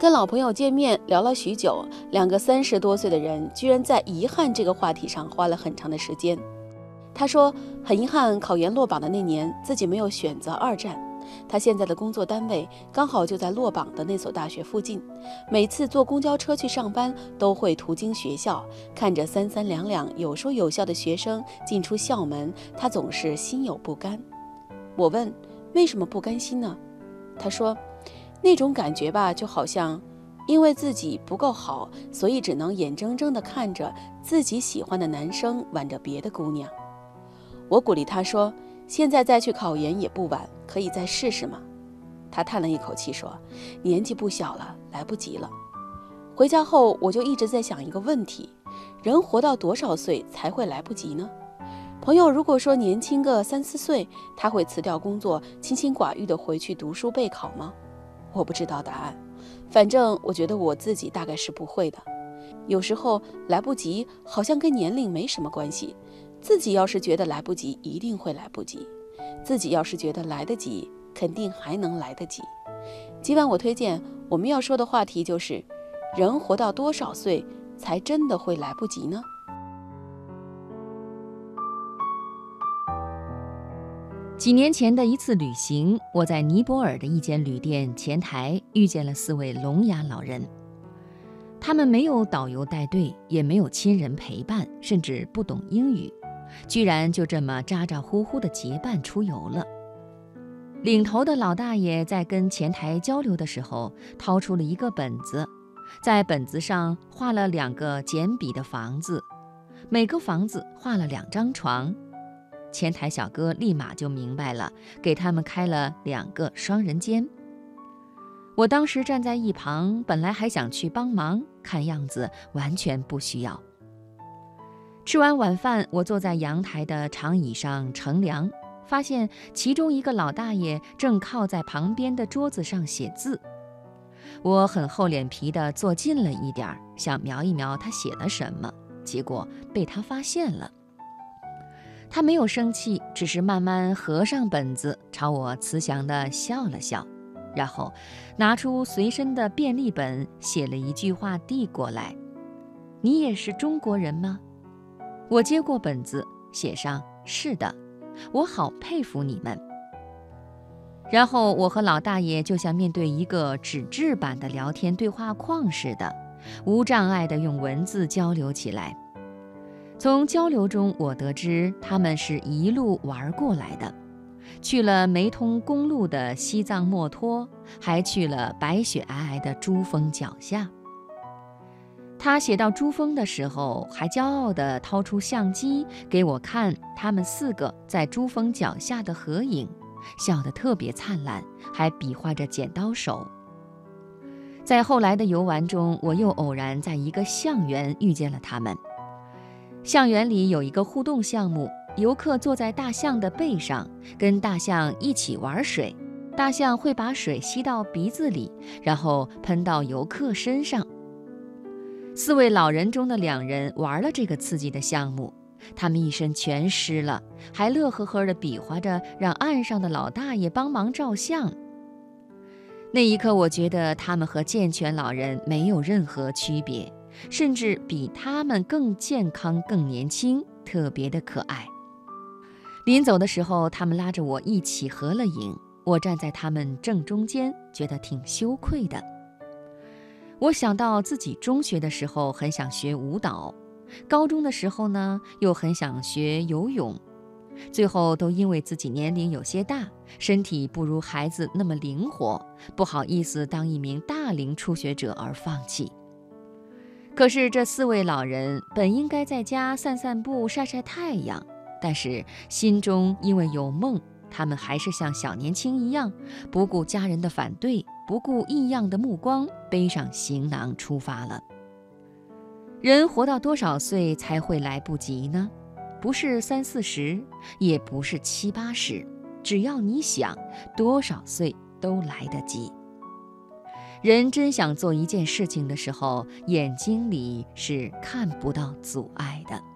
跟老朋友见面聊了许久，两个三十多岁的人居然在遗憾这个话题上花了很长的时间。他说很遗憾，考研落榜的那年自己没有选择二战。他现在的工作单位刚好就在落榜的那所大学附近，每次坐公交车去上班都会途经学校，看着三三两两有说有笑的学生进出校门，他总是心有不甘。我问为什么不甘心呢？他说。那种感觉吧，就好像因为自己不够好，所以只能眼睁睁地看着自己喜欢的男生挽着别的姑娘。我鼓励他说：“现在再去考研也不晚，可以再试试嘛。”他叹了一口气说：“年纪不小了，来不及了。”回家后，我就一直在想一个问题：人活到多少岁才会来不及呢？朋友如果说年轻个三四岁，他会辞掉工作，清心寡欲地回去读书备考吗？我不知道答案，反正我觉得我自己大概是不会的。有时候来不及，好像跟年龄没什么关系。自己要是觉得来不及，一定会来不及；自己要是觉得来得及，肯定还能来得及。今晚我推荐我们要说的话题就是：人活到多少岁才真的会来不及呢？几年前的一次旅行，我在尼泊尔的一间旅店前台遇见了四位聋哑老人。他们没有导游带队，也没有亲人陪伴，甚至不懂英语，居然就这么咋咋呼呼的结伴出游了。领头的老大爷在跟前台交流的时候，掏出了一个本子，在本子上画了两个简笔的房子，每个房子画了两张床。前台小哥立马就明白了，给他们开了两个双人间。我当时站在一旁，本来还想去帮忙，看样子完全不需要。吃完晚饭，我坐在阳台的长椅上乘凉，发现其中一个老大爷正靠在旁边的桌子上写字。我很厚脸皮地坐近了一点儿，想瞄一瞄他写了什么，结果被他发现了。他没有生气，只是慢慢合上本子，朝我慈祥地笑了笑，然后拿出随身的便利本，写了一句话递过来：“你也是中国人吗？”我接过本子，写上：“是的。”我好佩服你们。然后我和老大爷就像面对一个纸质版的聊天对话框似的，无障碍地用文字交流起来。从交流中，我得知他们是一路玩过来的，去了没通公路的西藏墨脱，还去了白雪皑皑的珠峰脚下。他写到珠峰的时候，还骄傲地掏出相机给我看他们四个在珠峰脚下的合影，笑得特别灿烂，还比划着剪刀手。在后来的游玩中，我又偶然在一个象园遇见了他们。象园里有一个互动项目，游客坐在大象的背上，跟大象一起玩水，大象会把水吸到鼻子里，然后喷到游客身上。四位老人中的两人玩了这个刺激的项目，他们一身全湿了，还乐呵呵地比划着让岸上的老大爷帮忙照相。那一刻，我觉得他们和健全老人没有任何区别。甚至比他们更健康、更年轻，特别的可爱。临走的时候，他们拉着我一起合了影，我站在他们正中间，觉得挺羞愧的。我想到自己中学的时候很想学舞蹈，高中的时候呢又很想学游泳，最后都因为自己年龄有些大，身体不如孩子那么灵活，不好意思当一名大龄初学者而放弃。可是这四位老人本应该在家散散步、晒晒太阳，但是心中因为有梦，他们还是像小年轻一样，不顾家人的反对，不顾异样的目光，背上行囊出发了。人活到多少岁才会来不及呢？不是三四十，也不是七八十，只要你想，多少岁都来得及。人真想做一件事情的时候，眼睛里是看不到阻碍的。